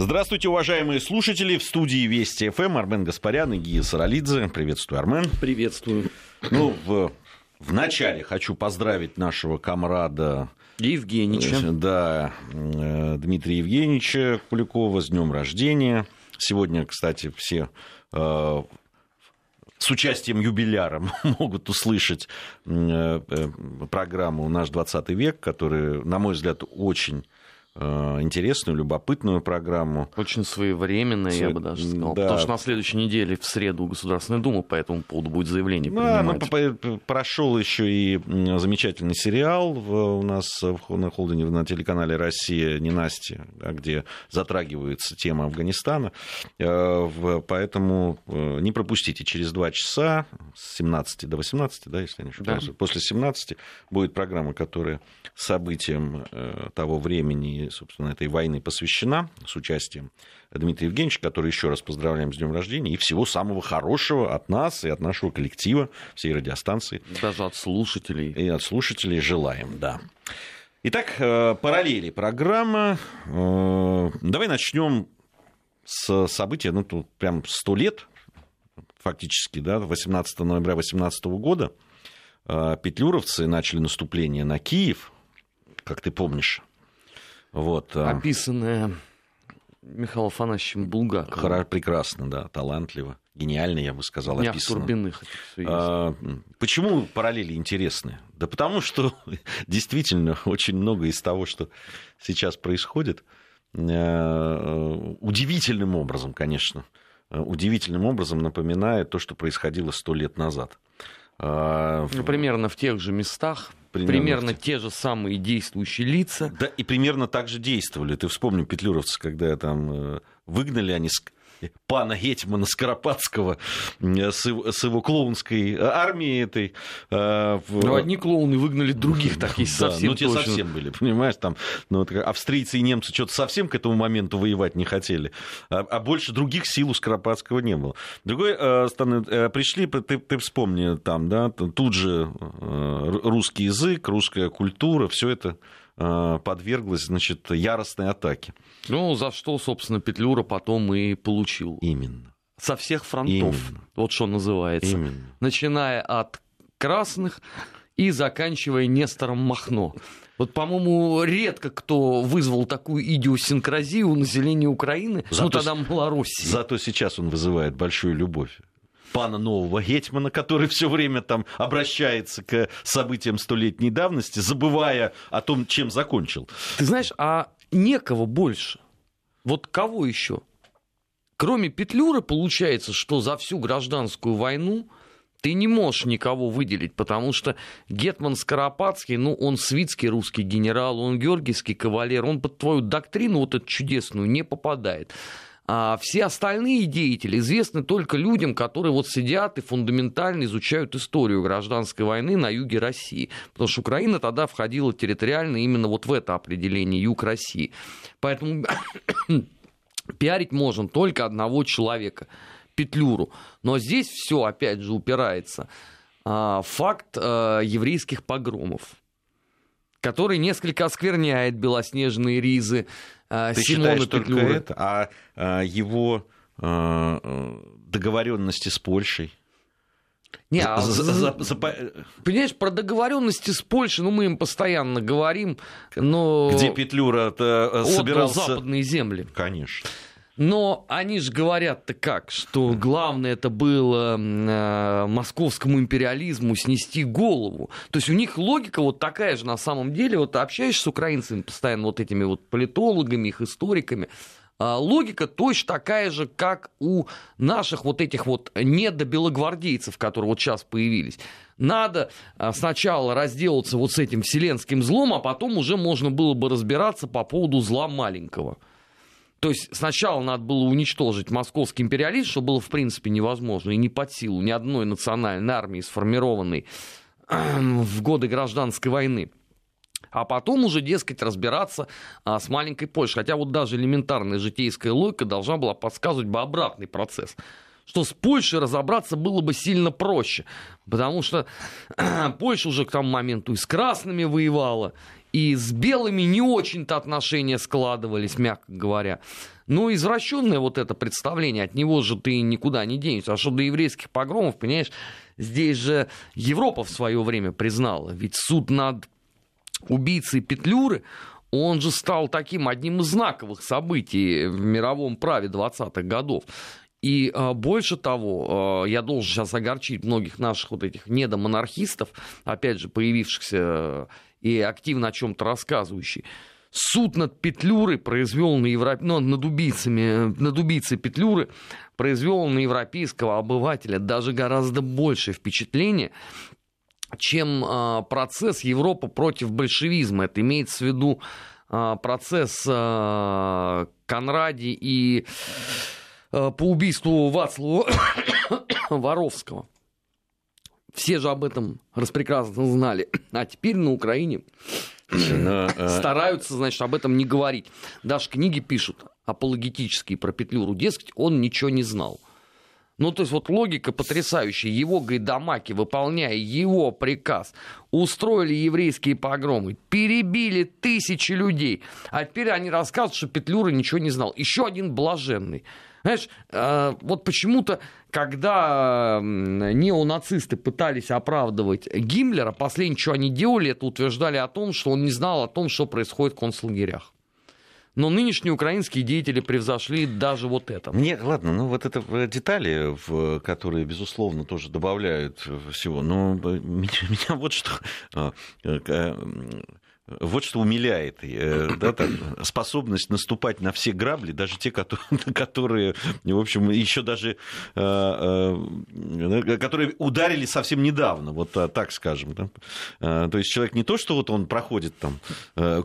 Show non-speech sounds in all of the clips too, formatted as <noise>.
Здравствуйте, уважаемые слушатели. В студии Вести ФМ Армен Гаспарян и Гия Саралидзе. Приветствую, Армен. Приветствую. Ну, в, в начале хочу поздравить нашего комрада Евгеньевича. Э, да, э, Дмитрия Евгеньевича Куликова с днем рождения. Сегодня, кстати, все э, с участием юбиляра <laughs> могут услышать программу «Наш 20 век», которая, на мой взгляд, очень интересную, любопытную программу. Очень своевременная, Све... я бы даже сказал. Да. Потому что на следующей неделе в среду Государственная Дума по этому поводу будет заявление да, принимать. Ну, прошел еще и замечательный сериал у нас на холдинге на телеканале «Россия. Ненастье», где затрагивается тема Афганистана. Э, поэтому э, не пропустите. Через два часа с 17 до 18, да, если я не ошибаюсь, да. после 17 будет программа, которая событиям того времени собственно, этой войны посвящена с участием Дмитрия Евгеньевича, который еще раз поздравляем с днем рождения, и всего самого хорошего от нас и от нашего коллектива, всей радиостанции. Даже от слушателей. И от слушателей желаем, да. Итак, э, параллели программа. Э, давай начнем с события, ну, тут прям сто лет, фактически, да, 18 ноября 2018 года э, петлюровцы начали наступление на Киев, как ты помнишь. Вот. А, Описанная Михаилом Афанасьевичем Булгаковым. Хора, прекрасно, да, талантливо, гениально, я бы сказал, Не описано. Турбиных а, почему параллели интересны? Да потому что <laughs> действительно очень много из того, что сейчас происходит, э, удивительным образом, конечно, удивительным образом напоминает то, что происходило сто лет назад. А, ну, примерно в тех же местах, примерно, примерно те же самые действующие лица. Да, и примерно так же действовали. Ты вспомни петлюровцы, когда там э, выгнали они пана Гетьмана Скоропадского с его, с его клоунской армией этой. Э, ну, одни клоуны выгнали других, так да, совсем Ну, те точно. совсем были, понимаешь, там, ну, вот, австрийцы и немцы что-то совсем к этому моменту воевать не хотели, а, а больше других сил у Скоропадского не было. Другой, э, э, пришли, ты, ты вспомни, там, да, тут же русский язык, русская культура, все это Э, подверглась, значит, яростной атаке. Ну, за что, собственно, Петлюра потом и получил. Именно. Со всех фронтов. Именно. Вот что называется. Именно. Начиная от красных и заканчивая Нестором Махно. Вот, по-моему, редко кто вызвал такую идиосинкразию у населения Украины, зато, ну тогда Малороссии. Зато сейчас он вызывает большую любовь пана нового Гетьмана, который все время там обращается к событиям столетней давности, забывая о том, чем закончил. Ты знаешь, а некого больше. Вот кого еще? Кроме Петлюры, получается, что за всю гражданскую войну ты не можешь никого выделить, потому что Гетман Скоропадский, ну, он свитский русский генерал, он георгиевский кавалер, он под твою доктрину вот эту чудесную не попадает. А все остальные деятели известны только людям, которые вот сидят и фундаментально изучают историю гражданской войны на юге России. Потому что Украина тогда входила территориально именно вот в это определение юг России. Поэтому <coughs> пиарить можно только одного человека, Петлюру. Но здесь все, опять же, упирается а, факт а, еврейских погромов который несколько оскверняет белоснежные ризы Ты Симона считаешь Петлюры. только это, а, а его а, договоренности с Польшей? Не, а за, за, за, понимаешь, про договоренности с Польшей, ну мы им постоянно говорим, но где Петлюра собирался западные земли, конечно. Но они же говорят-то как, что главное это было э, московскому империализму снести голову. То есть у них логика вот такая же на самом деле. Вот общаешься с украинцами постоянно вот этими вот политологами, их историками, а логика точно такая же, как у наших вот этих вот недобелогвардейцев, которые вот сейчас появились. Надо а, сначала разделаться вот с этим вселенским злом, а потом уже можно было бы разбираться по поводу зла маленького. То есть сначала надо было уничтожить московский империализм, что было в принципе невозможно и не под силу ни одной национальной армии, сформированной в годы гражданской войны. А потом уже, дескать, разбираться а, с маленькой Польшей. Хотя вот даже элементарная житейская логика должна была подсказывать бы обратный процесс что с Польшей разобраться было бы сильно проще, потому что <clears throat> Польша уже к тому моменту и с красными воевала, и с белыми не очень-то отношения складывались, мягко говоря. Но извращенное вот это представление, от него же ты никуда не денешься. А что до еврейских погромов, понимаешь, здесь же Европа в свое время признала. Ведь суд над убийцей Петлюры, он же стал таким одним из знаковых событий в мировом праве 20-х годов. И а, больше того, а, я должен сейчас огорчить многих наших вот этих недомонархистов, опять же, появившихся и активно о чем-то рассказывающих. Суд над Петлюрой произвел на Европе, ну, над убийцами, над убийцей Петлюры произвел на европейского обывателя даже гораздо большее впечатление, чем э, процесс Европа против большевизма. Это имеется в виду э, процесс э, Конради и по убийству Вацлава <coughs> Воровского. Все же об этом распрекрасно знали. А теперь на Украине но, э, стараются, значит, об этом не говорить. Даже книги пишут апологетические про Петлюру. Дескать, он ничего не знал. Ну, то есть вот логика потрясающая. Его гайдамаки, выполняя его приказ, устроили еврейские погромы, перебили тысячи людей. А теперь они рассказывают, что Петлюра ничего не знал. Еще один блаженный. Знаешь, э, вот почему-то, когда неонацисты пытались оправдывать Гиммлера, последнее, что они делали, это утверждали о том, что он не знал о том, что происходит в концлагерях. Но нынешние украинские деятели превзошли даже вот это. Мне, ладно, ну вот это детали, в, которые, безусловно, тоже добавляют всего. Но <laughs> меня, меня вот что э, вот что умиляет, э, да, там, способность наступать на все грабли, даже те, которые, <laughs> которые в общем, еще даже, э, э, которые ударили совсем недавно, вот так скажем. Да? То есть человек не то, что вот он проходит там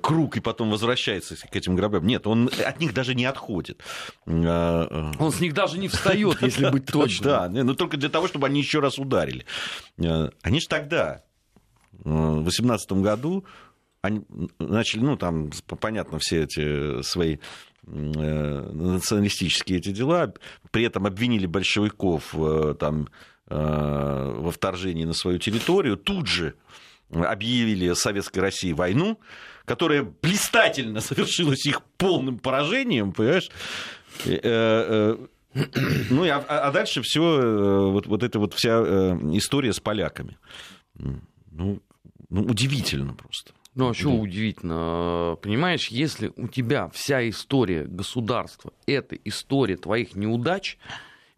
круг и потом возвращается к этим граблям, нет, он от них даже не отходит. Он с них даже не встает, <laughs> если быть точным. Да, но только для того, чтобы они еще раз ударили. Они же тогда, в 2018 году, они начали, ну, там, понятно, все эти свои э, националистические эти дела, при этом обвинили большевиков э, там, э, во вторжении на свою территорию, тут же объявили Советской России войну, которая блистательно совершилась их полным поражением, понимаешь? Ну, а, а дальше все, вот, вот эта вот вся история с поляками. Ну, ну удивительно просто. Ну, а что удивительно? Понимаешь, если у тебя вся история государства — это история твоих неудач,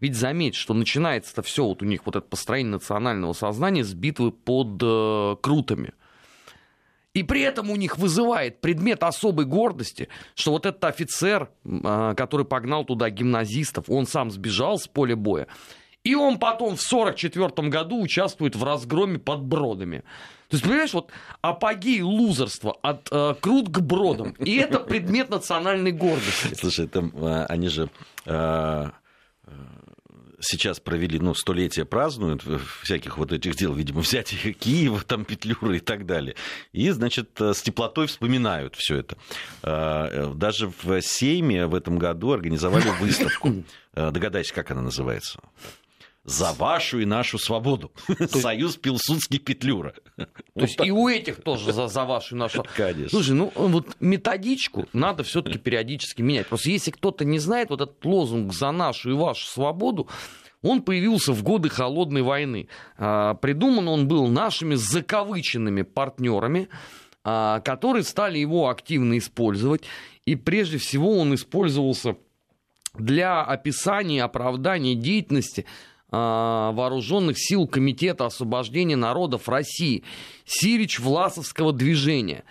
ведь заметь, что начинается-то все вот у них, вот это построение национального сознания с битвы под э, Крутами. И при этом у них вызывает предмет особой гордости, что вот этот офицер, э, который погнал туда гимназистов, он сам сбежал с поля боя, и он потом в 1944 году участвует в разгроме под Бродами. То есть, понимаешь, вот апогей лузерства от э, крут к бродам. И это предмет национальной гордости. Слушай, там, э, они же э, сейчас провели, ну, столетие празднуют всяких вот этих дел, видимо, взятия Киева, там, Петлюры и так далее. И, значит, с теплотой вспоминают все это. Даже в Сейме в этом году организовали выставку. <laughs> Догадайся, как она называется? За вашу и нашу свободу. Союз Пилсудский Петлюра. То есть и у этих тоже за, за вашу и нашу. Конечно. Слушай, ну вот методичку надо все-таки периодически менять. Просто если кто-то не знает, вот этот лозунг за нашу и вашу свободу, он появился в годы холодной войны. А, придуман он был нашими закавыченными партнерами, а, которые стали его активно использовать. И прежде всего он использовался для описания оправдания деятельности вооруженных сил Комитета освобождения народов России, Сирич-Власовского движения.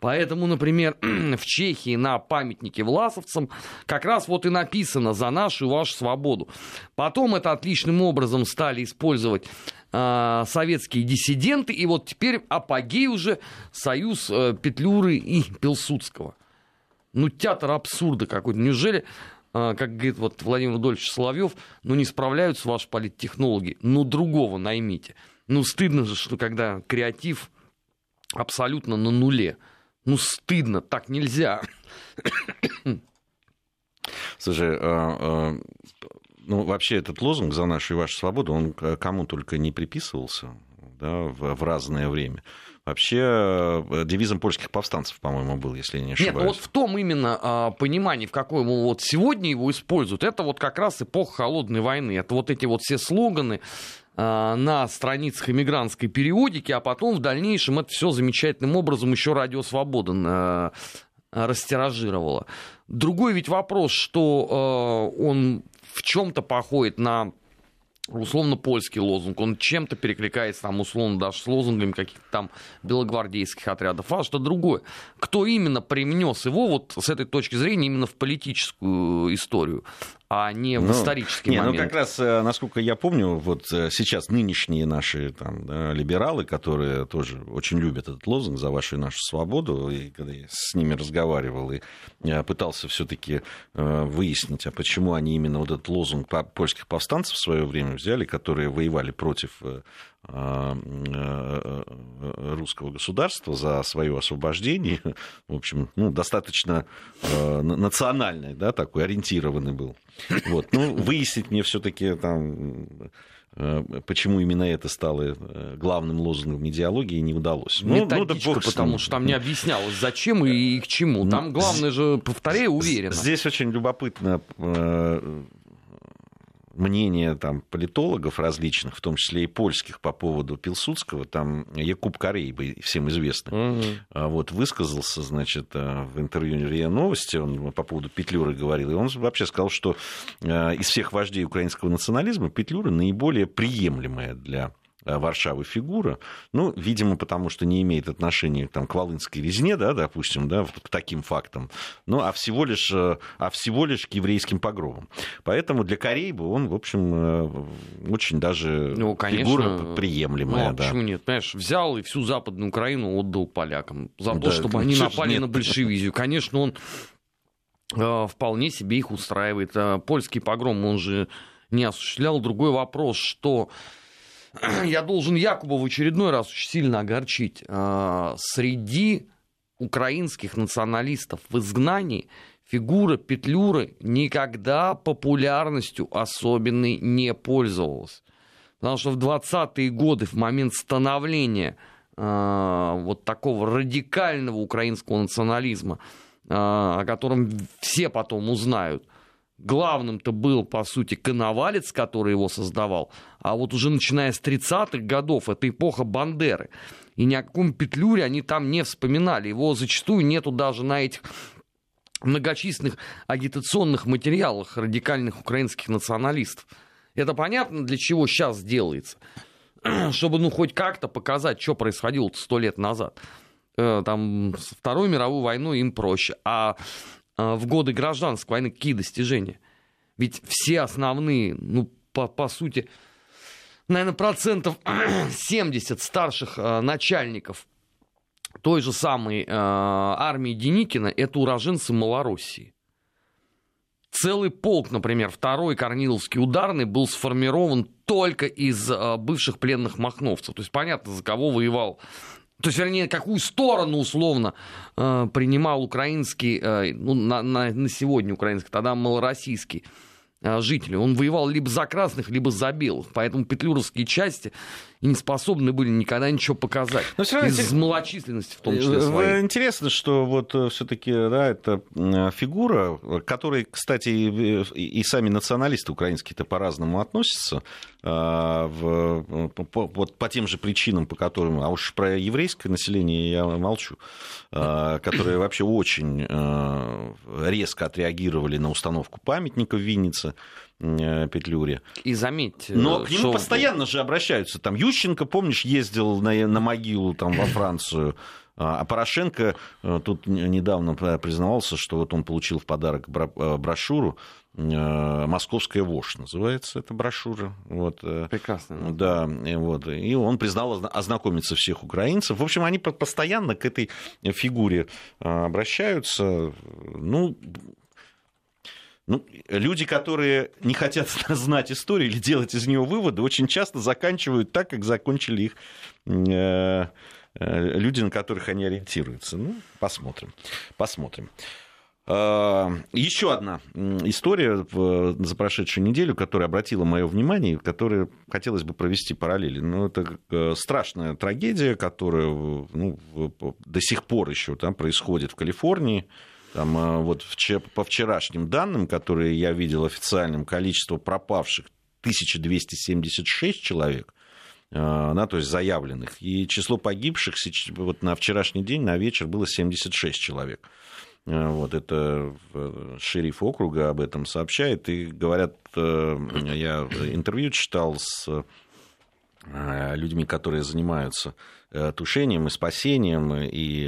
Поэтому, например, <clears throat> в Чехии на памятнике власовцам как раз вот и написано «За нашу и вашу свободу». Потом это отличным образом стали использовать э, советские диссиденты, и вот теперь апогей уже союз э, Петлюры и Пилсудского. Ну, театр абсурда какой-то. Неужели а, как говорит вот Владимир Рудольевич Соловьев, ну не справляются ваши политтехнологи, ну другого наймите. Ну стыдно же, что когда креатив абсолютно на нуле. Ну стыдно, так нельзя. Слушай, а, а, ну вообще этот лозунг «За нашу и вашу свободу», он кому только не приписывался да, в, в разное время. Вообще э, девизом польских повстанцев, по-моему, был, если я не ошибаюсь. Нет, ну вот в том именно а, понимании, в каком вот сегодня его используют, это вот как раз эпоха холодной войны. Это вот эти вот все слоганы а, на страницах иммигрантской периодики, а потом в дальнейшем это все замечательным образом еще Радио Свобода а, растиражировала. Другой ведь вопрос, что он в чем-то походит на условно польский лозунг, он чем-то перекликается там условно даже с лозунгами каких-то там белогвардейских отрядов, а что другое. Кто именно привнес его вот с этой точки зрения именно в политическую историю? А не в ну, исторический не, момент. Ну, как раз, э, насколько я помню, вот э, сейчас нынешние наши там, да, либералы, которые тоже очень любят этот лозунг «За вашу и нашу свободу», и когда я с ними разговаривал и э, пытался все таки выяснить, а почему они именно вот этот лозунг польских повстанцев в свое время взяли, которые воевали против русского государства за свое освобождение, <laughs> в общем, ну, достаточно национальный, да, такой ориентированный был. Вот. Ну, выяснить мне все-таки там э, почему именно это стало э, главным лозунгом идеологии, не удалось. Ну, ну да бог потому что там не объяснялось, зачем и к чему. Там ну, главное же, повторяю, уверенно. Здесь очень любопытно э, мнение там, политологов различных, в том числе и польских, по поводу Пилсудского, там Якуб Корей, всем известный, угу. вот, высказался, значит, э, в интервью РИА Новости, он по поводу Петлюры говорил, и он вообще сказал, что э, из всех вождей украинского национализма Петлюра наиболее приемлемая для Варшавы фигура, ну, видимо, потому что не имеет отношения там, к Волынской резне, да, допустим, да, к таким фактам, ну, а всего лишь, э, а всего лишь к еврейским погромам. Поэтому для Корейба он, в общем, э, очень даже ну, конечно, фигура приемлемая. Ну, а да. почему нет? Понимаешь, взял и всю Западную Украину отдал полякам за то, да, чтобы они напали нет. на большевизию. Конечно, он вполне себе их устраивает. Польский погром он же не осуществлял. Другой вопрос, что <clears throat> я должен Якуба в очередной раз очень сильно огорчить. А, среди украинских националистов в изгнании фигура Петлюры никогда популярностью особенной не пользовалась. Потому что в 20-е годы, в момент становления э, вот такого радикального украинского национализма, э, о котором все потом узнают, главным-то был, по сути, Коновалец, который его создавал, а вот уже начиная с 30-х годов, это эпоха Бандеры, и ни о каком Петлюре они там не вспоминали, его зачастую нету даже на этих многочисленных агитационных материалах радикальных украинских националистов. Это понятно, для чего сейчас делается. <clears throat> Чтобы, ну, хоть как-то показать, что происходило сто лет назад. Э, там, Вторую мировую войну им проще. А а, в годы гражданской войны какие достижения? Ведь все основные, ну, по, по сути, наверное, процентов <clears throat> 70 старших э, начальников той же самой э, армии Деникина это уроженцы Малороссии. Целый полк, например, второй Корниловский ударный был сформирован только из бывших пленных махновцев. То есть понятно, за кого воевал то есть, вернее, какую сторону условно э, принимал украинский, э, ну, на, на, на сегодня украинский, тогда малороссийский э, жители. Он воевал либо за красных, либо за белых. Поэтому петлюровские части и не способны были никогда ничего показать. Но все равно Из интерес... малочисленности в том числе э, своей. Интересно, что вот э, все-таки да, это фигура, к которой, кстати, и, сами националисты украинские-то по-разному относятся. А, в, по, вот по тем же причинам, по которым, а уж про еврейское население я молчу, а, которые вообще очень резко отреагировали на установку памятника в Виннице. Э, Петлюре. И заметьте... Но к нему что... постоянно же обращаются. Там Ющенко, помнишь, ездил на, на могилу там, во Францию. А, а Порошенко э, тут недавно признавался, что вот он получил в подарок э, брошюру «Московская вошь» называется эта брошюра. Вот. Прекрасно. Да, вот. и он признал ознакомиться всех украинцев. В общем, они постоянно к этой фигуре обращаются. Ну, ну, люди, которые не хотят <laughs> знать историю или делать из нее выводы, очень часто заканчивают так, как закончили их э, э, люди, на которых они ориентируются. Ну, посмотрим. Посмотрим. А, еще одна история за прошедшую неделю, которая обратила мое внимание, которой хотелось бы провести параллели. Ну, это э, страшная трагедия, которая ну, до сих пор еще там происходит в Калифорнии. Там, э, вот по вчерашним данным, которые я видел официальным, количество пропавших 1276 человек, э, да, то есть заявленных, и число погибших вот на вчерашний день, на вечер было 76 человек. Э, вот это шериф округа об этом сообщает. И говорят, я интервью читал с людьми, которые занимаются тушением и спасением и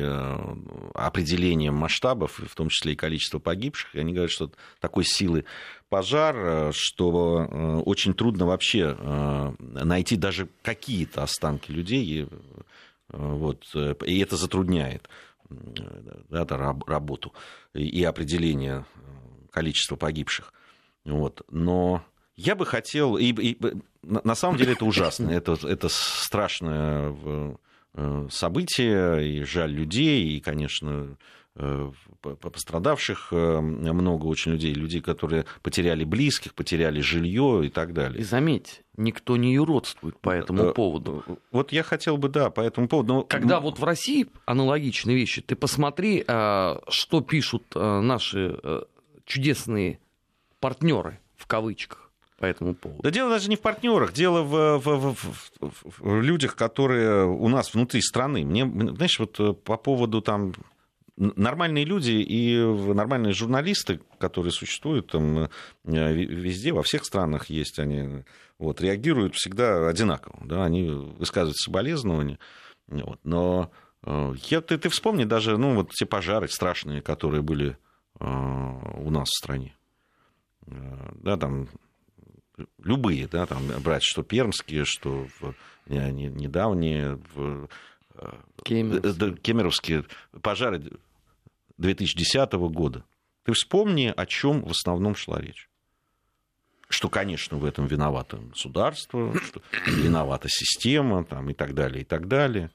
определением масштабов, в том числе и количества погибших. И они говорят, что такой силы пожар, что очень трудно вообще найти даже какие-то останки людей. Вот, и это затрудняет да, работу и определение э, количества погибших. Вот. Но я бы хотел, и, и на самом деле это ужасно, это, это страшное э, событие, и жаль людей, и, конечно, Э, пострадавших э, много очень людей, людей, которые потеряли близких, потеряли жилье и так далее. И заметь, никто не юродствует по этому поводу. Вот я хотел бы, да, по этому поводу. Но... Когда вот в России аналогичные вещи, ты посмотри, что пишут наши чудесные партнеры в кавычках по этому поводу. Да дело даже не в партнерах, дело в, в, в, в людях, которые у нас внутри страны. Мне, знаешь, вот по поводу там нормальные люди и нормальные журналисты, которые существуют там э, везде, во всех странах есть, они вот, реагируют всегда одинаково. Да, они высказывают соболезнования. Вот, но э, я, ты, ты вспомни даже ну, вот те пожары страшные, которые были э, у нас в стране. Да, там любые, да, там брать что пермские, что недавние, в, Кемеровские. Кемеровские пожары 2010 года. Ты вспомни, о чем в основном шла речь. Что, конечно, в этом виновато государство, что виновата система там, и так далее, и так далее.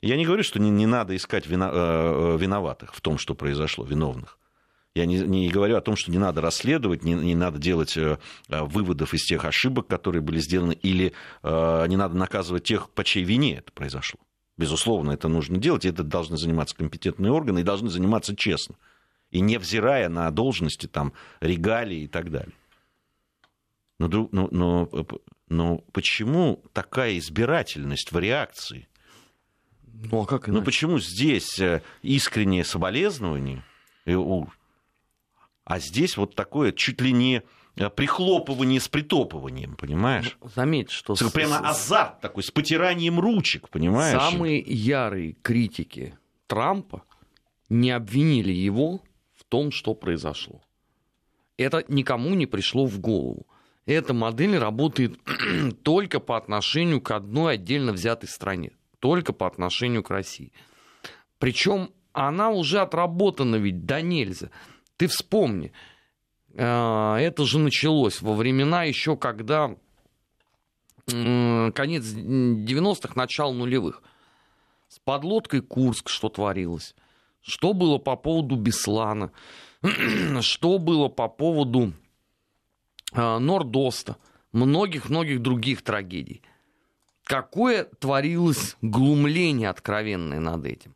Я не говорю, что не, не надо искать вина, э, виноватых в том, что произошло, виновных. Я не, не говорю о том, что не надо расследовать, не, не надо делать э, выводов из тех ошибок, которые были сделаны, или э, не надо наказывать тех, по чьей вине это произошло. Безусловно, это нужно делать, и это должны заниматься компетентные органы, и должны заниматься честно. И невзирая на должности, там, регалии и так далее. Но, но, но, но почему такая избирательность в реакции? Ну, а как ну, иначе? Ну, почему здесь э, искреннее соболезнование, а здесь вот такое чуть ли не Э, прихлопывание с притопыванием, понимаешь? Ну, заметь, что... Прямо азарт такой, с потиранием ручек, понимаешь? Самые ярые критики Трампа не обвинили его в том, что произошло. Это никому не пришло в голову. Эта модель работает <clears throat> только по отношению к одной отдельно взятой стране, только по отношению к России. Причем она уже отработана ведь до нельзя. Ты вспомни, а, это же началось во времена еще, когда конец 90-х, начало нулевых. С подлодкой Курск что творилось. Что было по поводу Беслана. <clears throat> что было по поводу а, Нордоста. Многих-многих других трагедий. Какое творилось глумление откровенное над этим.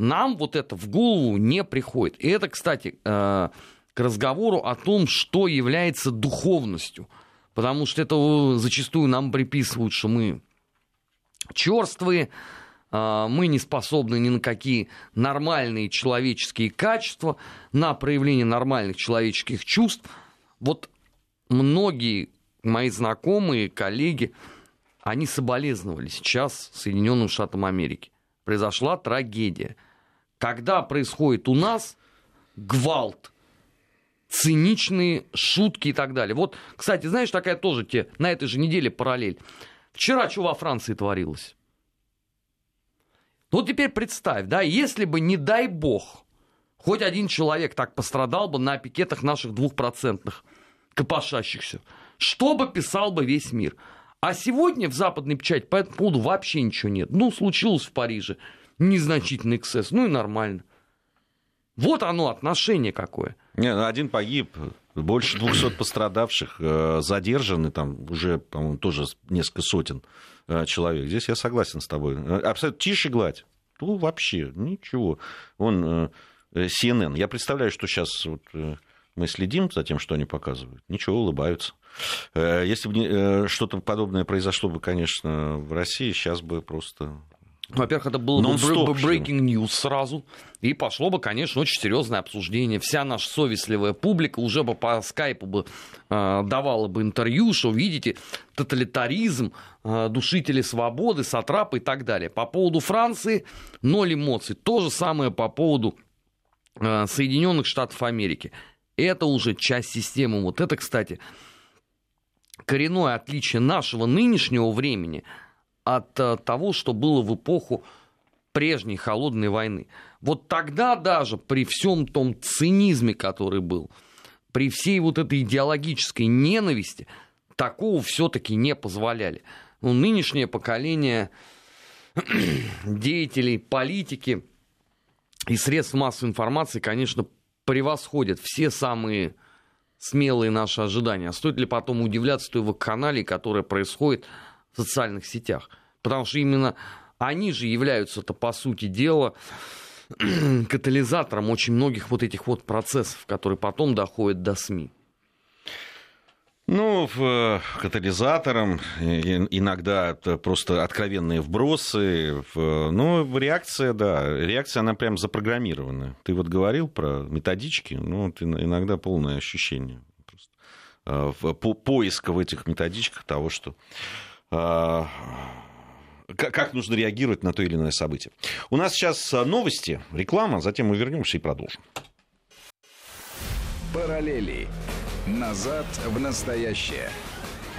Нам вот это в голову не приходит. И это, кстати, а, к разговору о том, что является духовностью. Потому что это зачастую нам приписывают, что мы черствые, а, мы не способны ни на какие нормальные человеческие качества, на проявление нормальных человеческих чувств. Вот многие мои знакомые, коллеги, они соболезновали сейчас Соединенным Штатам Америки. Произошла трагедия. Когда происходит у нас гвалт, циничные шутки и так далее. Вот, кстати, знаешь, такая тоже те, на этой же неделе параллель. Вчера что во Франции творилось? Ну, теперь представь, да, если бы, не дай бог, хоть один человек так пострадал бы на пикетах наших двухпроцентных копошащихся, что бы писал бы весь мир? А сегодня в западной печати по этому поводу вообще ничего нет. Ну, случилось в Париже незначительный эксцесс, ну и нормально. Вот оно, отношение какое. Не, ну, один погиб, больше 200 пострадавших, э, задержаны там уже, по-моему, тоже несколько сотен э, человек. Здесь я согласен с тобой. Абсолютно тише гладь. Ну, вообще, ничего. Он CNN. Я представляю, что сейчас вот мы следим за тем, что они показывают. Ничего, улыбаются. Если бы что-то подобное произошло бы, конечно, в России, сейчас бы просто во-первых, это было бы breaking news сразу, и пошло бы, конечно, очень серьезное обсуждение. Вся наша совестливая публика уже бы по скайпу бы э, давала бы интервью, что, видите, тоталитаризм, э, душители свободы, сатрапы и так далее. По поводу Франции ноль эмоций. То же самое по поводу э, Соединенных Штатов Америки. Это уже часть системы. Вот это, кстати, коренное отличие нашего нынешнего времени – от э, того, что было в эпоху прежней холодной войны. Вот тогда даже при всем том цинизме, который был, при всей вот этой идеологической ненависти, такого все-таки не позволяли. Ну, нынешнее поколение <clears throat> деятелей политики и средств массовой информации, конечно, превосходят все самые смелые наши ожидания. А стоит ли потом удивляться той вакханалии, которая происходит в социальных сетях. Потому что именно они же являются-то, по сути дела, <clears throat> катализатором очень многих вот этих вот процессов, которые потом доходят до СМИ. Ну, в, катализатором, иногда это просто откровенные вбросы. Ну, реакция, да, реакция, она прям запрограммирована. Ты вот говорил про методички, ну, вот иногда полное ощущение просто, в, по, поиска в этих методичках того, что а, как нужно реагировать на то или иное событие. У нас сейчас а, новости, реклама, затем мы вернемся и продолжим. Параллели. Назад в настоящее.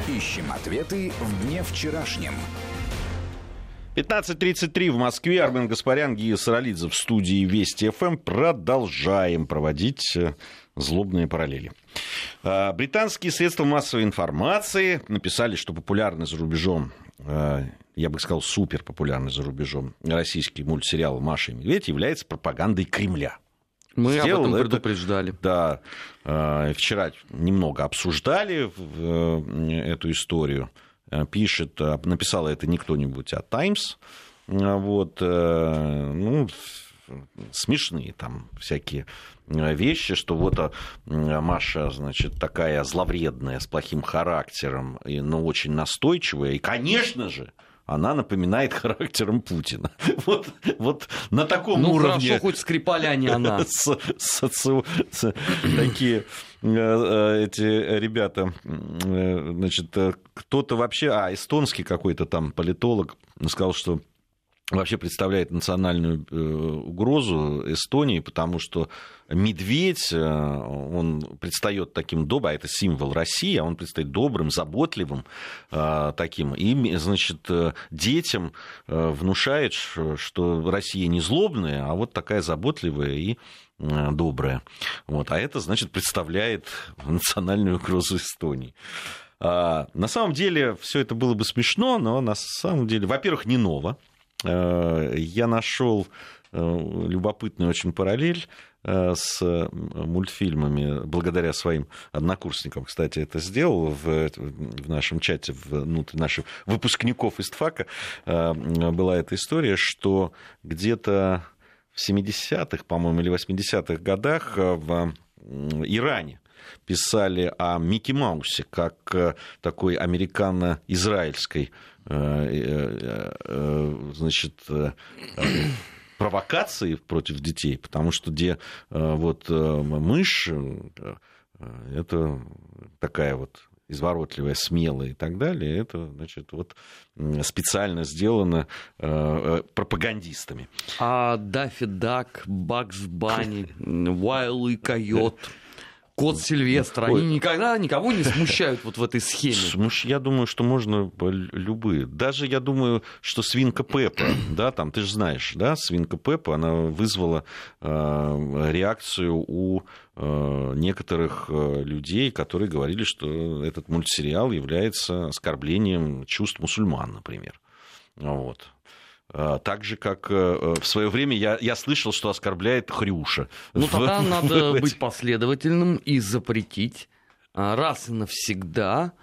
Ищем ответы в дне вчерашнем. 15.33 в Москве. Армен Гаспарян, Гия Саралидзе в студии Вести ФМ. Продолжаем проводить э, злобные параллели. А, британские средства массовой информации написали, что популярный за рубежом, а, я бы сказал, супер популярный за рубежом российский мультсериал «Маша и медведь» является пропагандой Кремля. Мы Сделал об этом предупреждали. Это, да, а, вчера немного обсуждали эту историю. Пишет, написала это не кто-нибудь, а «Таймс». Вот, э, ну, смешные там всякие э, вещи, что вот э, Маша, значит, такая зловредная, с плохим характером, но очень настойчивая, и, конечно же, она напоминает характером Путина. <laughs> Вот, вот на таком ну, уровне... Ну, хорошо, хоть Скрипаля, а не она. <laughs> С, соци... с, такие э, эти ребята, значит, кто-то вообще... А, эстонский какой-то там политолог сказал, что вообще представляет национальную э, угрозу Эстонии, потому что медведь, э, он предстает таким добрым, а это символ России, а он предстоит добрым, заботливым э, таким, и, значит, детям внушает, что Россия не злобная, а вот такая заботливая и добрая. Вот. А это, значит, представляет национальную угрозу Эстонии. А, на самом деле все это было бы смешно, но на самом деле, во-первых, не ново. Э, я нашел э, любопытную очень параллель э, с мультфильмами, благодаря своим однокурсникам, кстати, это сделал в, в нашем чате, внутри наших выпускников из ТФАКа, была эта история, что где-то в 70-х, по-моему, или 80-х годах в Иране писали о Микки Маусе как такой американо-израильской Э, э, э, значит, провокации против детей, потому что где вот мышь, это такая вот изворотливая, смелая и так далее, это, значит, вот специально сделано э, пропагандистами. А Даффи Дак, Бакс Банни, Уайл и Койот, Кот Сильвестр, они никогда никого не смущают вот в этой схеме. Я думаю, что можно любые. Даже я думаю, что свинка Пеппа, да, там, ты же знаешь, да, свинка Пеппа, она вызвала э, реакцию у э, некоторых э, людей, которые говорили, что этот мультсериал является оскорблением чувств мусульман, например. Вот. А, так же, как э, в свое время я, я слышал, что оскорбляет Хрюша. Ну, тогда <laughs> надо быть последовательным и запретить а, раз и навсегда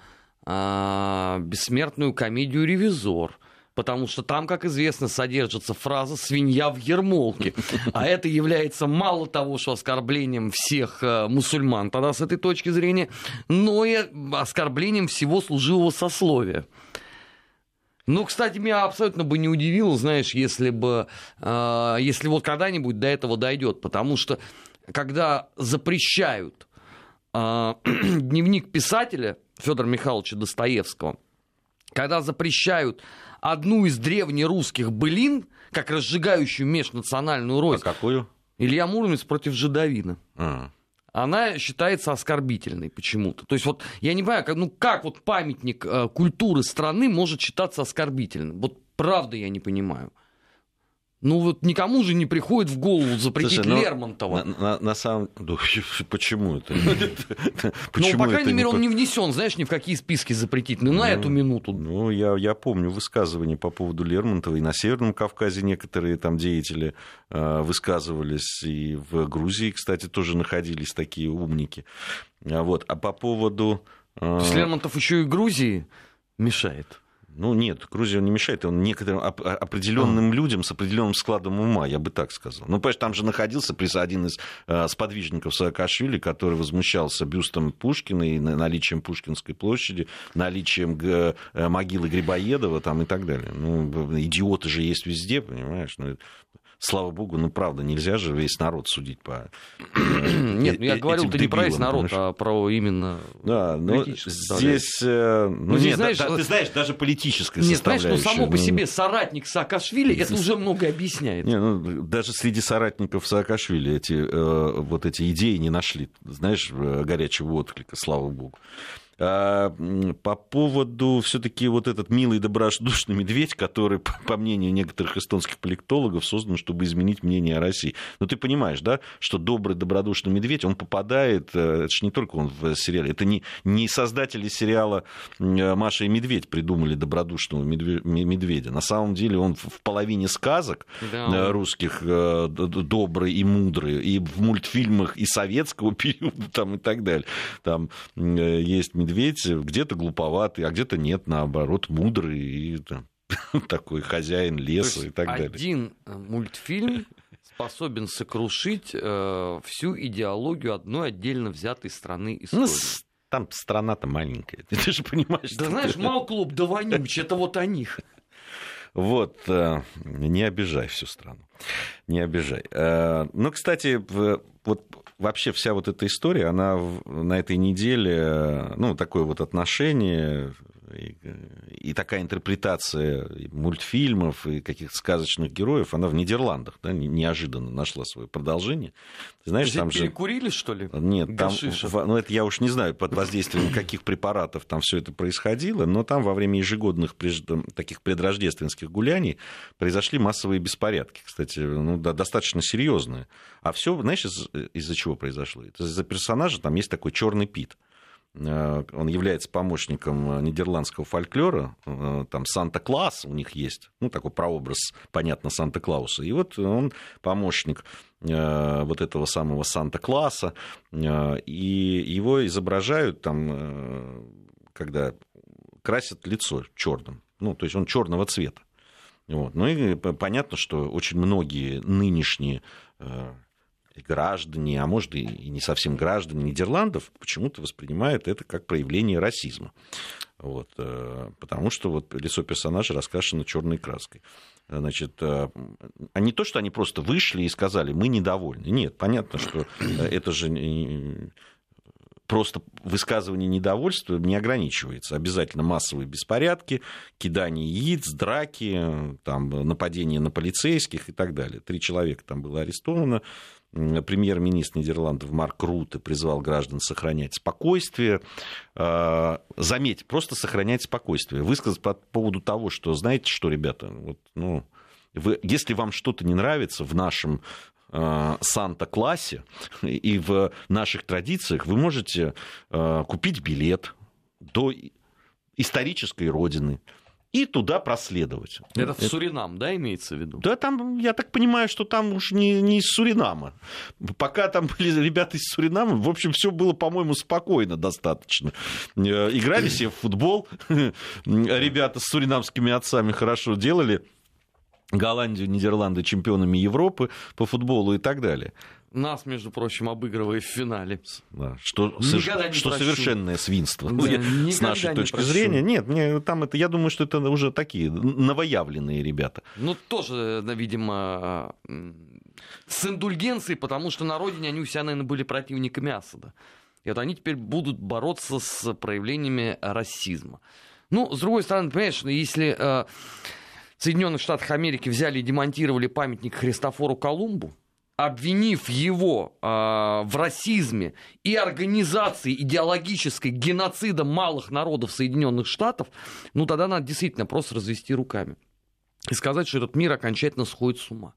а, бессмертную комедию «Ревизор», потому что там, как известно, содержится фраза «свинья в ермолке». <laughs> А это является мало того, что оскорблением всех э, мусульман тогда с этой точки зрения, но и оскорблением всего служивого сословия. Ну, кстати, меня абсолютно бы не удивило, знаешь, если бы, э, если вот когда-нибудь до этого дойдет, потому что когда запрещают э, <clears throat> дневник писателя Федора Михайловича Достоевского, когда запрещают одну из древнерусских былин, как разжигающую межнациональную рознь. А какую? Илья Муромец против Жидовина. А она считается оскорбительной почему-то. То есть вот я не понимаю, как, ну как вот памятник э, культуры страны может считаться оскорбительным? Вот правда я не понимаю. Ну вот никому же не приходит в голову запретить Слушай, ну, Лермонтова. На, на, на самом ну, <laughs> почему это? Ну, <laughs> по крайней мере, он не внесен, знаешь, ни в какие списки запретить. Ну, на эту минуту. Ну, я, я помню высказывания по поводу Лермонтова. И на Северном Кавказе некоторые там деятели э, высказывались. И в Грузии, кстати, тоже находились такие умники. А вот. А по поводу... Э... То есть Лермонтов еще и Грузии мешает? Ну нет, Грузия не мешает, он некоторым оп- определенным а. людям с определенным складом ума, я бы так сказал. Ну, понимаешь, там же находился один из э, сподвижников Саакашвили, который возмущался бюстом Пушкина и наличием Пушкинской площади, наличием г- э, могилы Грибоедова там, и так далее. Ну, идиоты же есть везде, понимаешь? Ну, слава богу, ну правда, нельзя же весь народ судить по <clears throat> Нет, ну я говорил, ты не про весь народ, а про именно Да, но здесь... Э, ну, ну нет, ты знаешь, даже политическая Нет, знаешь, ну само по себе соратник Саакашвили, это уже много объясняет. Ну, даже среди соратников Саакашвили эти, э, вот эти идеи не нашли, знаешь, э, горячего отклика, слава богу. А, по поводу все-таки вот этот милый добродушный медведь, который, по мнению некоторых эстонских политологов, создан, чтобы изменить мнение о России. Но ты понимаешь, да, что добрый добродушный медведь, он попадает, э, это же не только он в сериале, это не, не создатели сериала «Маша и медведь» придумали добродушного медведя. На самом деле он в половине сказок да. Э, русских э, добрый и мудрый, и в мультфильмах и советского <laughs> периода там, и так далее. Там есть медведь где-то глуповатый, а где-то нет, наоборот, мудрый и там, <laughs> такой хозяин леса и так далее. Один э, мультфильм способен сокрушить э, всю идеологию одной отдельно взятой страны истории. Ну, там страна-то маленькая, <laughs> ты же понимаешь. Да знаешь, мал клуб, да вонюч, это вот о них. Вот, э, не обижай всю страну, не обижай. Э, ну, кстати, вот вообще вся вот эта история, она на этой неделе, ну, такое вот отношение и, и такая интерпретация мультфильмов и каких-то сказочных героев, она в Нидерландах да, неожиданно нашла свое продолжение. Ты знаешь, там же... перекурили, что ли? Нет, там, ну это я уж не знаю, под воздействием каких препаратов там все это происходило, но там во время ежегодных таких предрождественских гуляний произошли массовые беспорядки, кстати, ну, да, достаточно серьезные. А все, знаешь, из- из-за чего произошло? Это из-за персонажа, там есть такой черный Пит. Э, он является помощником э, нидерландского фольклора, э, там Санта-Клаус у них есть, ну, такой прообраз, понятно, Санта-Клауса, и вот он помощник вот этого самого Санта-Класа, и его изображают там, когда красят лицо черным, ну, то есть он черного цвета. Вот. Ну и понятно, что очень многие нынешние граждане, а может и не совсем граждане Нидерландов почему-то воспринимают это как проявление расизма. Вот, э, потому что вот лицо персонажа раскрашено черной краской. Значит, а не то, что они просто вышли и сказали, мы недовольны. Нет, понятно, что это же просто высказывание недовольства не ограничивается. Обязательно массовые беспорядки, кидание яиц, драки, там, нападения на полицейских и так далее. Три человека там было арестовано премьер-министр Нидерландов Марк Руте призвал граждан сохранять спокойствие. А, заметь, просто сохранять спокойствие. Высказать по поводу того, что, знаете что, ребята, вот, ну, вы, если вам что-то не нравится в нашем а, Санта-классе и в наших традициях, вы можете а, купить билет до исторической родины, и туда проследовать. Это в Суринам, да, имеется в виду? Да, там, я так понимаю, что там уж не, не из Суринама. Пока там были ребята из Суринама, в общем, все было, по-моему, спокойно достаточно. Э, играли себе в футбол, <laughs> ребята с суринамскими отцами хорошо делали. Голландию, Нидерланды чемпионами Европы по футболу и так далее. Нас, между прочим, обыгрывая в финале. Да, что не что совершенное свинство да, <laughs> с нашей точки прощу. зрения. Нет, мне, там это, я думаю, что это уже такие новоявленные ребята. Ну, тоже, видимо, с индульгенцией, потому что на родине они у себя, наверное, были противниками Асада. И вот они теперь будут бороться с проявлениями расизма. Ну, с другой стороны, понимаешь, если э, Соединенных Штатах Америки взяли и демонтировали памятник Христофору Колумбу, обвинив его э, в расизме и организации идеологической геноцида малых народов Соединенных Штатов, ну тогда надо действительно просто развести руками и сказать, что этот мир окончательно сходит с ума.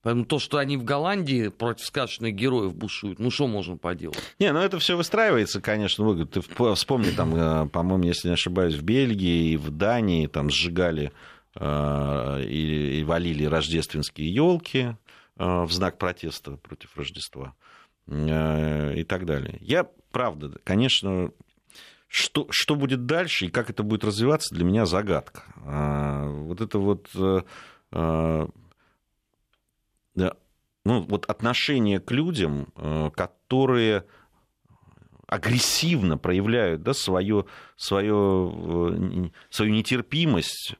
Поэтому то, что они в Голландии против сказочных героев бушуют, ну что можно поделать? Не, ну это все выстраивается, конечно, выгодно. Ты вспомни, там, э, по-моему, если не ошибаюсь, в Бельгии и в Дании там сжигали э, и, и валили рождественские елки, в знак протеста против Рождества э, и так далее. Я, правда, конечно, что, что будет дальше и как это будет развиваться, для меня загадка. А, вот это вот, э, ну, вот отношение к людям, которые агрессивно проявляют да, свою, свою, свою нетерпимость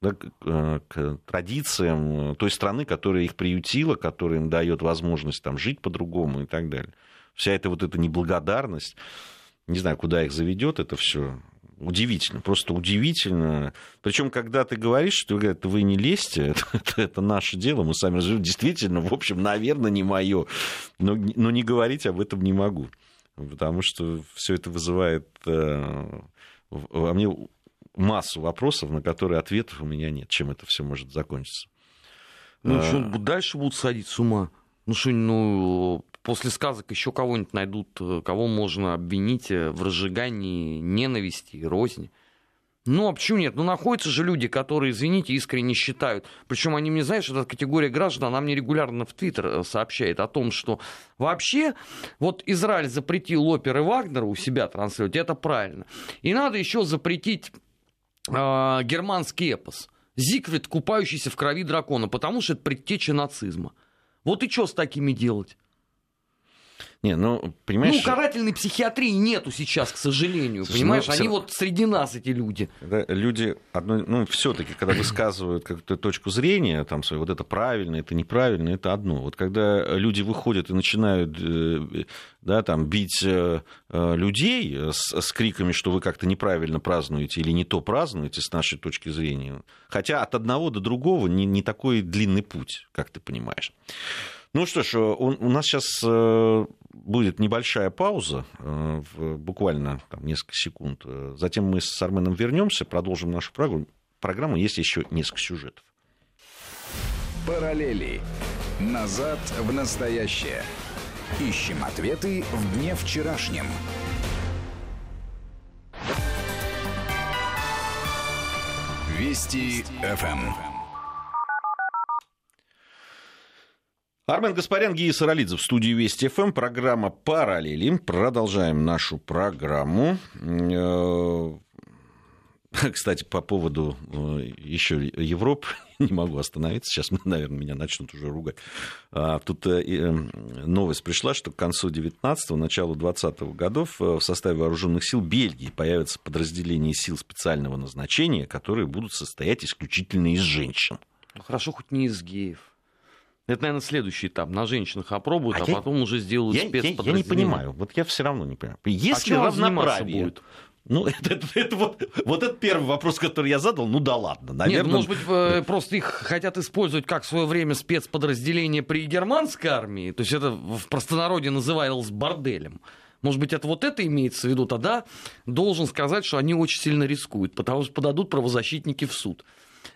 да, э, к традициям той страны, которая их приютила, которая им дает возможность там, жить по-другому и так далее. Вся эта вот эта неблагодарность, не знаю, куда их заведет это все. Удивительно, просто удивительно. Причем, когда ты говоришь, что говорят, вы не лезьте, это, <laughs> это, это наше дело, мы сами живем. Действительно, в общем, наверное, не мое. Но, но не говорить об этом не могу. Потому что все это вызывает э, во мне массу вопросов, на которые ответов у меня нет, чем это все может закончиться. Ну, а... что, дальше будут садить с ума. Ну что, ну, после сказок еще кого-нибудь найдут, э, кого можно обвинить э, в разжигании ненависти и розни. Ну, а почему нет? Ну, находятся же люди, которые, извините, искренне считают. Причем они мне, знаешь, эта категория граждан, она мне регулярно в Твиттер э, сообщает о том, что вообще вот Израиль запретил оперы Вагнера у себя транслировать, это правильно. И надо еще запретить э, германский эпос. Зигфрид, купающийся в крови дракона, потому что это предтеча нацизма. Вот и что с такими делать? Не, ну, понимаешь... Ну, карательной психиатрии нету сейчас, к сожалению, Слушай, понимаешь? Ну, Они все... вот среди нас, эти люди. Когда люди, одно, ну, все таки когда высказывают какую-то точку зрения, там, свою, вот это правильно, это неправильно, это одно. Вот когда люди выходят и начинают, э, да, там, бить э, э, людей с, с криками, что вы как-то неправильно празднуете или не то празднуете с нашей точки зрения, хотя от одного до другого не, не такой длинный путь, как ты понимаешь. Ну что ж, у, у нас сейчас будет небольшая пауза, э, буквально там, несколько секунд. Затем мы с Арменом вернемся, продолжим нашу программу. Есть еще несколько сюжетов. Параллели. Назад в настоящее. Ищем ответы в дне вчерашнем. Вести ФМ. Армен Гаспарян, Гия Саралидзе в студии Вести ФМ. Программа «Параллели». Продолжаем нашу программу. Э, <laughs> кстати, по поводу э, еще Европы <laughs> не могу остановиться. Сейчас, <laughs> наверное, меня начнут уже ругать. А, тут э, новость пришла, что к концу 19-го, началу 20-го годов в составе вооруженных сил Бельгии появятся подразделения сил специального назначения, которые будут состоять исключительно из женщин. Ну, хорошо, хоть не из геев. Это, наверное, следующий этап. На женщинах опробуют, а, а я, потом уже сделают я, спецподразделение. Я, я не понимаю. Вот я все равно не понимаю. Если а равноправие... Будет? Ну, <laughs> это, это, это вот, вот это первый вопрос, который я задал. Ну да ладно, наверное. Нет, может быть, просто их хотят использовать как в свое время спецподразделение при германской армии. То есть это в простонародье называлось борделем. Может быть, это вот это имеется в виду, тогда должен сказать, что они очень сильно рискуют, потому что подадут правозащитники в суд.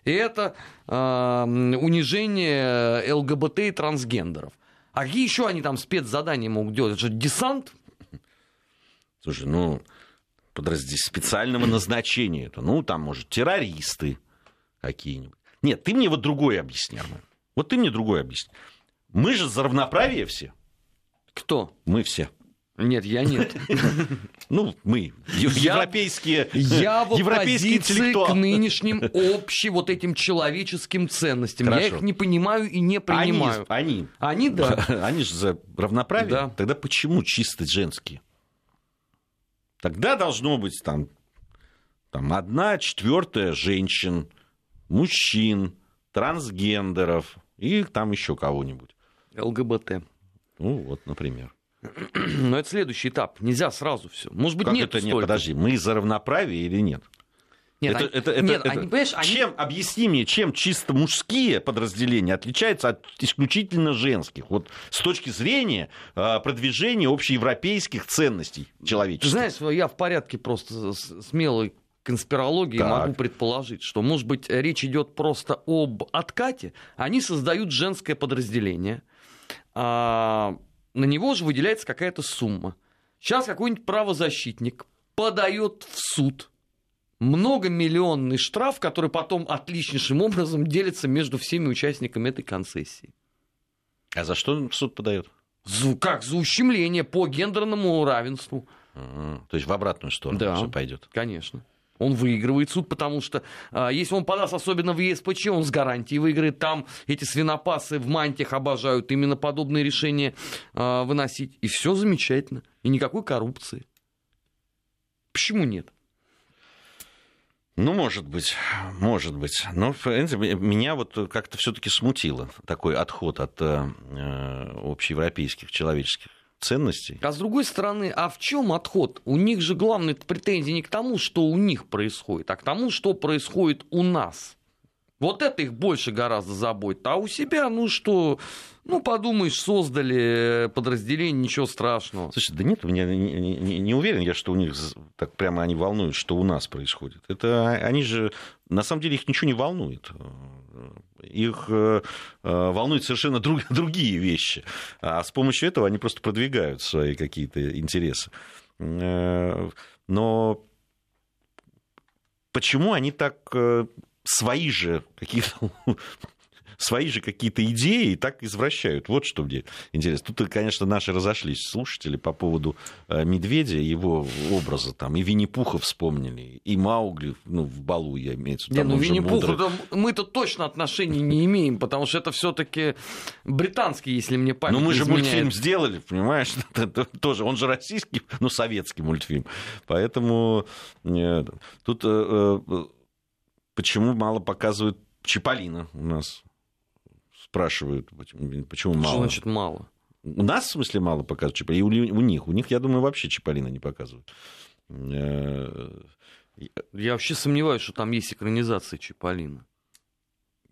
И это э, унижение ЛГБТ и трансгендеров. А какие еще они там спецзадания могут делать? Это же десант? Слушай, ну, подразделения специального назначения. Это, ну, там, может, террористы какие-нибудь. Нет, ты мне вот другое объясни, Армен. Вот ты мне другое объясни. Мы же за равноправие все. Кто? Мы все. Нет, я нет. <laughs> Ну, мы, европейские, я в европейские к нынешним общим вот этим человеческим ценностям. Хорошо. Я их не понимаю и не принимаю. Они, они, <laughs> они да. Они же за равноправие. Да. Тогда почему чисто женские? Тогда должно быть там, там одна четвертая женщин, мужчин, трансгендеров и там еще кого-нибудь. ЛГБТ. Ну, вот, например. <clears throat> Но это следующий этап. Нельзя сразу все. Может быть, как нет это столько. нет? Подожди, мы за равноправие или нет? Нет, это, они, это, нет, это, они, понимаешь, чем, они... объясни мне, чем чисто мужские подразделения отличаются от исключительно женских? Вот с точки зрения э, продвижения общеевропейских ценностей человеческих. Ты знаешь, я в порядке просто смелой конспирологии так. могу предположить, что, может быть, речь идет просто об откате. Они создают женское подразделение. А на него же выделяется какая-то сумма. Сейчас какой-нибудь правозащитник подает в суд многомиллионный штраф, который потом отличнейшим образом делится между всеми участниками этой концессии. А за что он в суд подает? За, как? За ущемление по гендерному равенству. Угу. То есть в обратную сторону да, все пойдет. Конечно. Он выигрывает суд, потому что а, если он подаст, особенно в ЕСПЧ, он с гарантией выиграет. Там эти свинопасы в мантиях обожают именно подобные решения а, выносить. И все замечательно. И никакой коррупции. Почему нет? Ну, может быть, может быть. Но меня вот как-то все-таки смутило такой отход от э, общеевропейских человеческих ценностей. А с другой стороны, а в чем отход? У них же главная претензия не к тому, что у них происходит, а к тому, что происходит у нас. Вот это их больше гораздо заботит. А у себя, ну что, ну подумаешь, создали подразделение, ничего страшного. Слушай, да нет, я не, не, не уверен я, что у них так прямо они волнуют, что у нас происходит. Это они же, на самом деле, их ничего не волнует их э, э, волнуют совершенно друг, <laughs> другие вещи. А с помощью этого они просто продвигают свои какие-то интересы. Э, но почему они так свои же какие-то свои же какие-то идеи и так извращают. Вот что мне интересно. Тут, конечно, наши разошлись слушатели по поводу э, медведя, его образа там. И Винни-Пуха вспомнили, и Маугли, ну, в балу я имею в виду. Не, ну Винни-Пуху мы-то точно отношений не имеем, потому что это все таки британский, если мне память Ну, мы же изменяет. мультфильм сделали, понимаешь? <laughs> тоже, он же российский, ну, советский мультфильм. Поэтому нет. тут э, э, почему мало показывают Чиполлино у нас? Спрашивают, почему мало. Что значит мало? У нас, в смысле, мало показывают Чиполлино, и у, у них. У них, я думаю, вообще Чиполлино не показывают. Э, я вообще сомневаюсь, что там есть экранизация Чиполлино.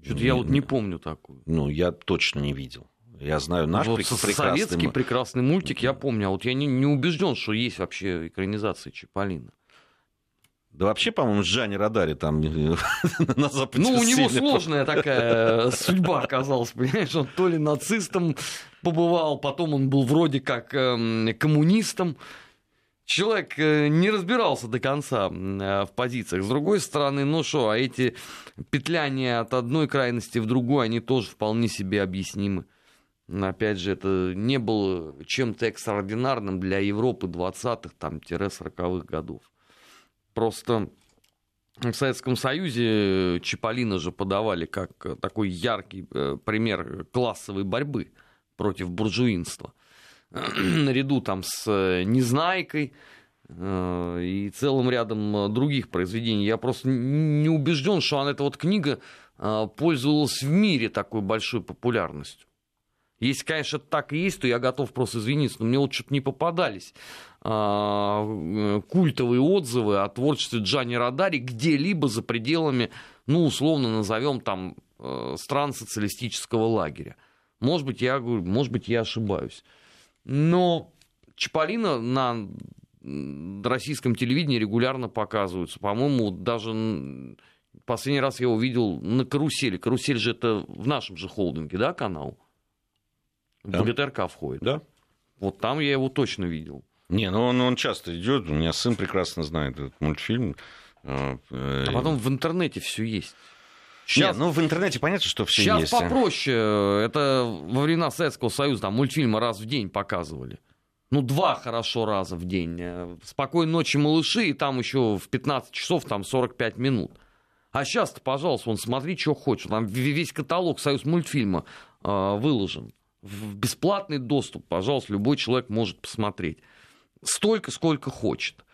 Что-то я вот не помню такую. Ну, я точно не видел. Я знаю наш вот прекрасный... Советский прекрасный мультик, я помню. А вот я не, не убежден, что есть вообще экранизация Чиполлино. Да вообще, по-моему, Джани Радари там <laughs> на Западе. Ну, у него сложная такая <laughs> судьба оказалась, понимаешь? Он то ли нацистом побывал, потом он был вроде как эм, коммунистом. Человек э, не разбирался до конца э, в позициях. С другой стороны, ну что, а эти петляния от одной крайности в другую, они тоже вполне себе объяснимы. Опять же, это не было чем-то экстраординарным для Европы 20-х, там, 40-х годов. Просто в Советском Союзе Чиполлино же подавали как такой яркий э, пример классовой борьбы против буржуинства. <clears throat> Наряду там с э, «Незнайкой», э, и целым рядом других произведений. Я просто не убежден, что она, эта вот книга пользовалась в мире такой большой популярностью. Если, конечно, так и есть, то я готов просто извиниться, но мне вот что-то не попадались э, культовые отзывы о творчестве Джани Радари где-либо за пределами, ну, условно назовем там, э, стран социалистического лагеря. Может быть, я говорю, может быть, я ошибаюсь. Но Чаполина на российском телевидении регулярно показываются. По-моему, даже последний раз я увидел на карусели. Карусель же это в нашем же холдинге, да, канал? В да. ГТРК входит. Да. Вот там я его точно видел. Не, ну он, он часто идет. У меня сын прекрасно знает этот мультфильм. А потом в интернете все есть. Сейчас, Нет, ну в интернете понятно, что все сейчас есть. попроще. Это во времена Советского Союза там мультфильмы раз в день показывали. Ну, два хорошо раза в день. Спокойной ночи, малыши, и там еще в 15 часов там 45 минут. А сейчас-то, пожалуйста, вон, смотри, что хочешь. Там весь каталог Союз мультфильма э, выложен. В бесплатный доступ, пожалуйста, любой человек может посмотреть. Столько, сколько хочет.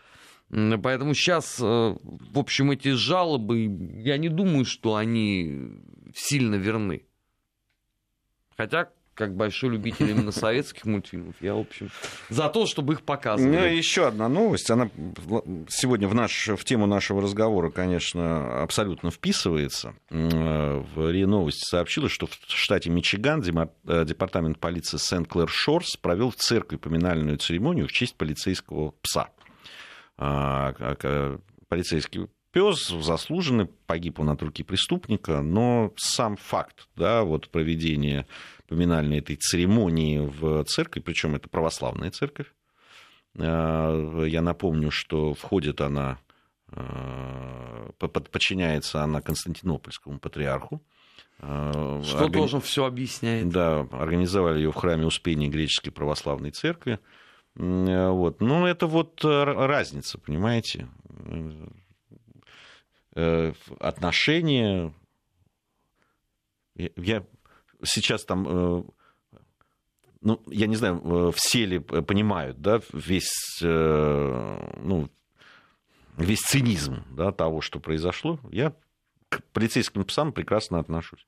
Поэтому сейчас, э, в общем, эти жалобы, я не думаю, что они сильно верны. Хотя, как большой любитель именно советских мультфильмов, я, в общем, за то, чтобы их показывали. Ну, еще одна новость, она сегодня в, наш, в тему нашего разговора, конечно, абсолютно вписывается. В РИА Новости сообщила, что в штате Мичиган э, департамент полиции Сент-Клэр-Шорс провел в церкви поминальную церемонию в честь полицейского пса. А, полицейский пес заслуженный, погиб он от руки преступника, но сам факт да, вот проведения поминальной этой церемонии в церкви, причем это православная церковь, а, я напомню, что входит она, а, подчиняется она Константинопольскому патриарху. Что Органи... тоже все объясняет. Да, организовали ее в храме Успения Греческой Православной Церкви. Вот. Ну, это вот э, разница, понимаете? Э, отношения. Я сейчас там, э, ну, я не знаю, все ли понимают, да, весь, ну, весь цинизм да, того, что произошло. Я к полицейским псам прекрасно отношусь.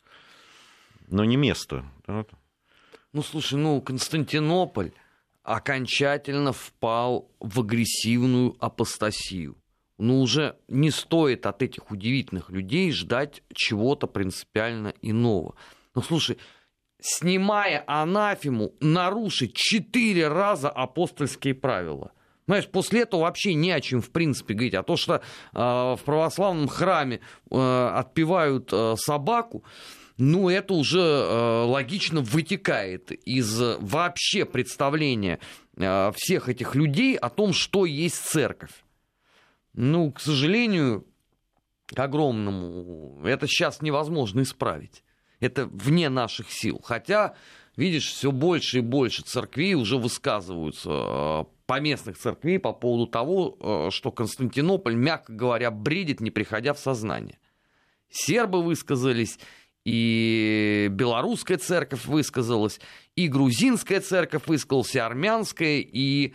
Но не место. Ну, слушай, ну, Константинополь окончательно впал в агрессивную апостасию. Ну, уже не стоит от этих удивительных людей ждать чего-то принципиально иного. Ну, слушай, снимая анафему, нарушить четыре раза апостольские правила. Знаешь, после этого вообще не о чем, в принципе, говорить. А то, что э, в православном храме э, отпевают э, собаку, ну, это уже э, логично вытекает из вообще представления э, всех этих людей о том, что есть церковь. Ну, к сожалению, к огромному, это сейчас невозможно исправить. Это вне наших сил. Хотя, видишь, все больше и больше церквей уже высказываются э, поместных церквей по поводу того, э, что Константинополь, мягко говоря, бредит, не приходя в сознание. Сербы высказались, и белорусская церковь высказалась, и грузинская церковь высказалась, и армянская, и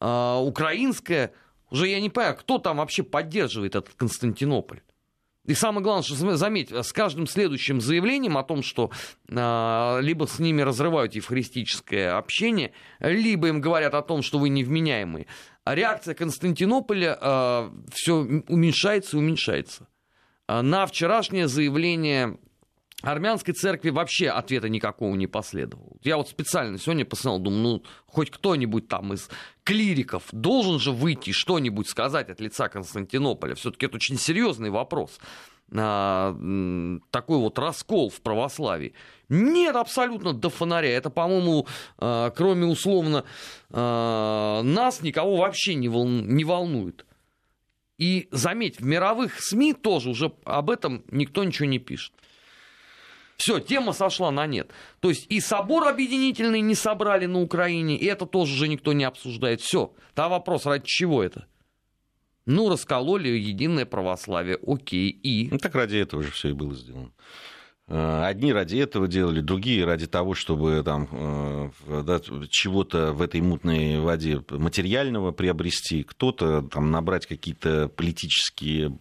э, украинская. Уже я не понимаю, кто там вообще поддерживает этот Константинополь. И самое главное, что заметь, с каждым следующим заявлением о том, что э, либо с ними разрывают евхаристическое общение, либо им говорят о том, что вы невменяемые, реакция Константинополя э, все уменьшается и уменьшается. На вчерашнее заявление армянской церкви вообще ответа никакого не последовало. Я вот специально сегодня посмотрел, думаю, ну, хоть кто-нибудь там из клириков должен же выйти что-нибудь сказать от лица Константинополя. Все-таки это очень серьезный вопрос. А, такой вот раскол в православии. Нет, абсолютно до фонаря. Это, по-моему, а, кроме условно а, нас, никого вообще не, волну, не волнует. И заметь, в мировых СМИ тоже уже об этом никто ничего не пишет. Все, тема сошла на нет. То есть и собор объединительный не собрали на Украине, и это тоже уже никто не обсуждает. Все. Та вопрос, ради чего это? Ну, раскололи единое православие, окей, и... Ну, так ради этого же все и было сделано. Э, одни ради этого делали, другие ради того, чтобы там э, да, чего-то в этой мутной воде материального приобрести, кто-то там набрать какие-то политические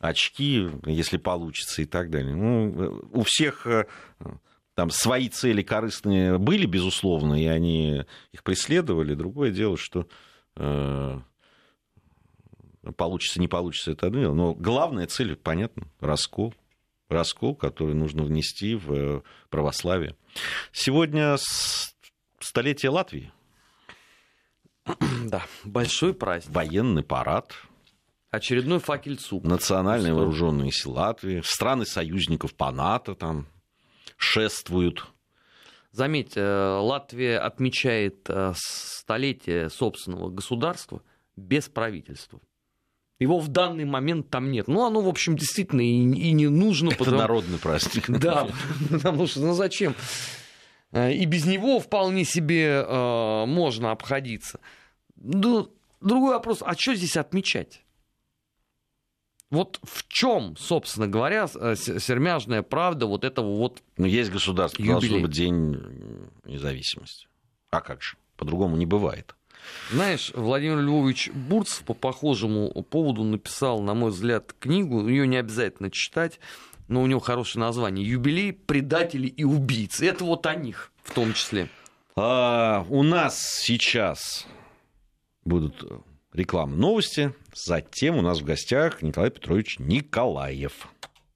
очки, если получится и так далее. Ну, у всех э, там свои цели корыстные были, безусловно, и они их преследовали. Другое дело, что э, получится, не получится, это одно дело. Но главная цель, понятно, раскол. Раскол, который нужно внести в православие. Сегодня столетие Латвии. Да, большой праздник. Военный парад Очередной факельцу. Национальные вооруженные силы Латвии, страны союзников по НАТО там шествуют. Заметь, э, Латвия отмечает э, столетие собственного государства без правительства. Его в данный момент там нет. Ну, оно, в общем, действительно и, и не нужно. Это потому... народный праздник. <laughs> Да, потому что, ну зачем? Э, и без него вполне себе э, можно обходиться. Ну, другой вопрос, а что здесь отмечать? Вот в чем, собственно говоря, э, сермяжная правда вот этого вот Ну, есть государство, должен быть день независимости. А как же? По-другому не бывает. Знаешь, Владимир Львович Бурцев по похожему поводу написал, на мой взгляд, книгу, ее не обязательно читать, но у него хорошее название «Юбилей предателей и убийц». Это вот о них в том числе. А, у нас сейчас будут рекламы новости. Затем у нас в гостях Николай Петрович Николаев.